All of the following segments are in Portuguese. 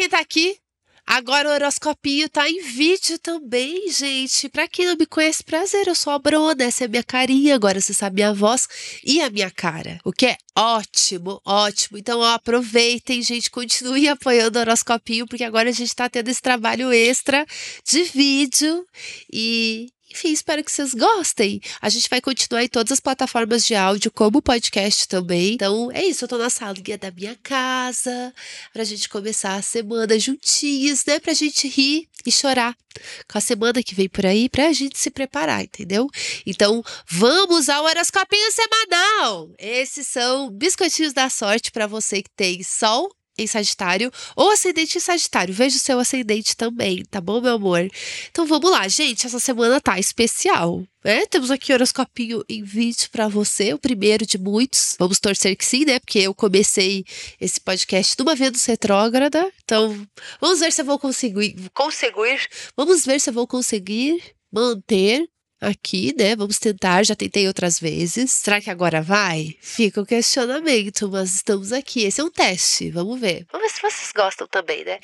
quem tá aqui. Agora o horoscopinho tá em vídeo também, gente. Pra quem não me conhece, prazer, eu sou a Bruna, essa é a minha carinha, agora você sabe minha voz e a minha cara. O que é ótimo, ótimo. Então, ó, aproveitem, gente, continuem apoiando o horoscopinho, porque agora a gente tá tendo esse trabalho extra de vídeo e enfim, espero que vocês gostem. A gente vai continuar em todas as plataformas de áudio, como podcast também. Então, é isso. Eu tô na salinha da minha casa pra gente começar a semana juntinhos, né? Pra gente rir e chorar com a semana que vem por aí, pra gente se preparar, entendeu? Então, vamos ao horoscopinho semanal. Esses são biscoitinhos da sorte para você que tem sol em Sagitário ou ascendente em Sagitário. Veja o seu ascendente também, tá bom, meu amor? Então vamos lá, gente. Essa semana tá especial. né? temos aqui horoscopinho em vídeo para você, o primeiro de muitos. Vamos torcer que sim, né? Porque eu comecei esse podcast numa Vênus retrógrada. Então, vamos ver se eu vou conseguir. Conseguir. Vamos ver se eu vou conseguir manter aqui, né? Vamos tentar, já tentei outras vezes. Será que agora vai? Fica o questionamento, mas estamos aqui. Esse é um teste, vamos ver. Vamos ver se vocês gostam também, né?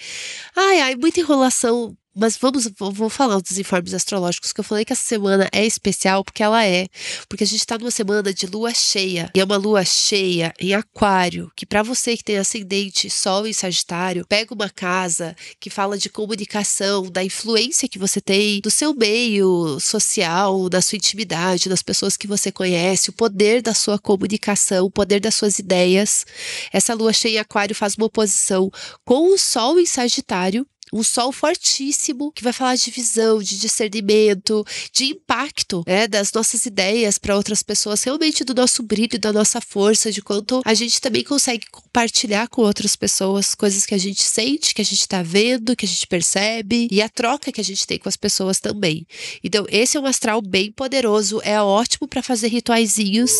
Ai, ai, muita enrolação mas vamos, vou falar dos informes astrológicos que eu falei que essa semana é especial porque ela é, porque a gente está numa semana de lua cheia. E é uma lua cheia em Aquário, que para você que tem ascendente Sol em Sagitário, pega uma casa que fala de comunicação, da influência que você tem do seu meio social, da sua intimidade, das pessoas que você conhece, o poder da sua comunicação, o poder das suas ideias. Essa lua cheia em Aquário faz uma oposição com o Sol em Sagitário um sol fortíssimo que vai falar de visão, de discernimento, de impacto né, das nossas ideias para outras pessoas, realmente do nosso brilho, da nossa força, de quanto a gente também consegue compartilhar com outras pessoas coisas que a gente sente, que a gente está vendo, que a gente percebe e a troca que a gente tem com as pessoas também. Então, esse é um astral bem poderoso, é ótimo para fazer rituaizinhos,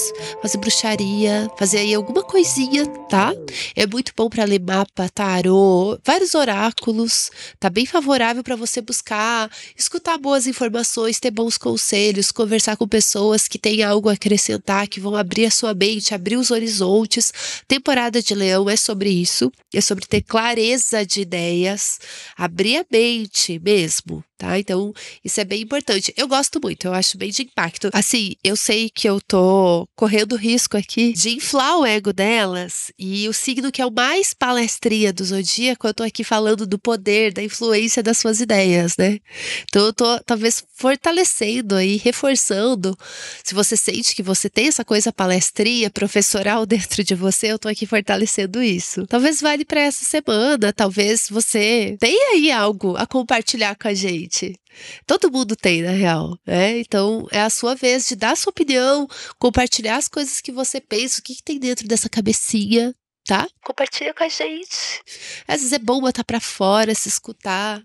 fazer bruxaria, fazer aí alguma coisinha, tá? É muito bom para ler mapa, tarô, vários oráculos tá bem favorável para você buscar escutar boas informações, ter bons conselhos, conversar com pessoas que têm algo a acrescentar, que vão abrir a sua mente, abrir os horizontes. Temporada de Leão é sobre isso, é sobre ter clareza de ideias, abrir a mente mesmo, tá? Então, isso é bem importante. Eu gosto muito, eu acho bem de impacto. Assim, eu sei que eu tô correndo risco aqui de inflar o ego delas e o signo que é o mais palestria do zodíaco, eu tô aqui falando do poder, da influência das suas ideias, né? Então, eu tô talvez fortalecendo aí, reforçando. Se você sente que você tem essa coisa palestria, professoral dentro de você, eu tô aqui fortalecendo isso. Talvez vale para essa semana, talvez você tenha aí algo a compartilhar com a gente gente. Todo mundo tem, na real, né? Então é a sua vez de dar a sua opinião, compartilhar as coisas que você pensa, o que, que tem dentro dessa cabecinha, tá? Compartilha com a gente. Às vezes é bom botar pra fora, se escutar.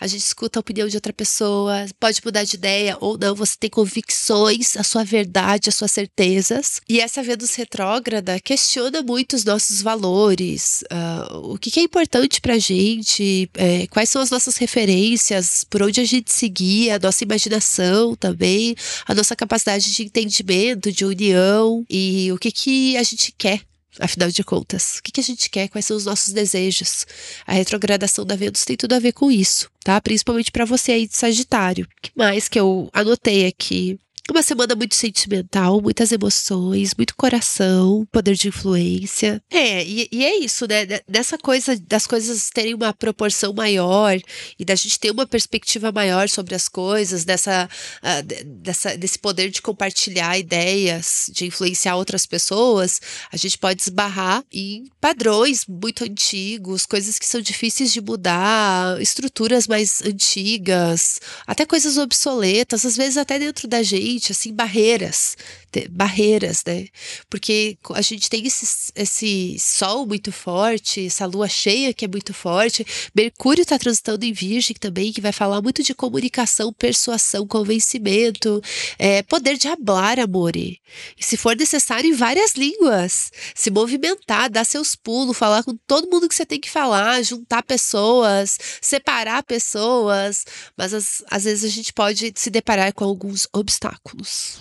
A gente escuta a opinião de outra pessoa, pode mudar de ideia ou não, você tem convicções, a sua verdade, as suas certezas. E essa Vênus retrógrada questiona muito os nossos valores, uh, o que, que, é importante pra gente, é, quais são as nossas referências, por onde a gente seguir, a nossa imaginação também, a nossa capacidade de entendimento, de união e o que, que a gente quer Afinal de contas, o que, que a gente quer? Quais são os nossos desejos? A retrogradação da Vênus tem tudo a ver com isso, tá? Principalmente para você aí de Sagitário. O que mais que eu anotei aqui? Uma semana muito sentimental, muitas emoções, muito coração, poder de influência. É, e, e, é isso, né? Dessa coisa das coisas terem uma proporção maior e da gente ter uma perspectiva maior sobre as coisas, dessa, uh, dessa, desse poder de compartilhar ideias, de influenciar outras pessoas, a gente pode esbarrar em padrões muito antigos, coisas que são difíceis de mudar, estruturas mais antigas, até coisas obsoletas, às vezes até dentro da gente assim, barreiras, barreiras, né? Porque a gente tem esse, esse sol muito forte, essa lua cheia que é muito forte, Mercúrio está transitando em Virgem também, que vai falar muito de comunicação, persuasão, convencimento, é, poder de hablar, amore. E se for necessário, em várias línguas. Se movimentar, dar seus pulos, falar com todo mundo que você tem que falar, juntar pessoas, separar pessoas, mas às, às vezes a gente pode se deparar com alguns obstáculos.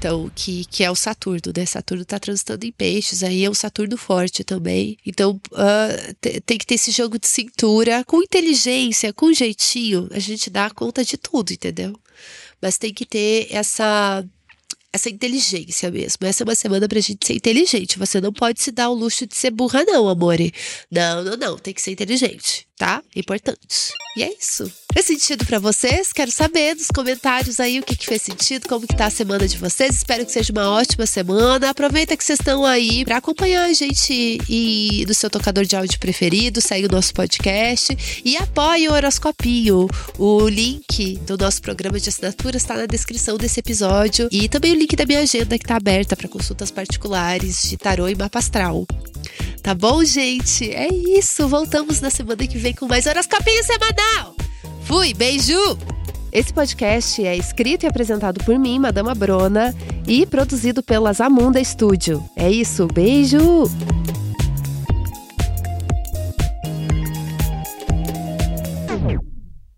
Então, que, que é o Saturno, né? Saturno tá transitando em peixes, aí é um Saturno forte também. Então, uh, tem que ter esse jogo de cintura, com inteligência, com jeitinho, a gente dá conta de tudo, entendeu? Mas tem que ter essa essa inteligência mesmo. Essa é uma semana pra gente ser inteligente. Você não pode se dar o luxo de ser burra, não, amore. Não, não, não. Tem que ser inteligente, tá? Importante. E é isso. Fez sentido para vocês? Quero saber nos comentários aí o que, que fez sentido, como que tá a semana de vocês. Espero que seja uma ótima semana. Aproveita que vocês estão aí para acompanhar a gente e no seu tocador de áudio preferido, segue o nosso podcast e apoie o Horoscopinho. O link do nosso programa de assinatura está na descrição desse episódio e também o link da minha agenda que está aberta para consultas particulares de tarô e mapa astral. Tá bom, gente? É isso. Voltamos na semana que vem com mais Horoscopinho semanal. Fui, beijo! Esse podcast é escrito e apresentado por mim, Madama Brona, e produzido pela Zamunda Studio. É isso, beijo!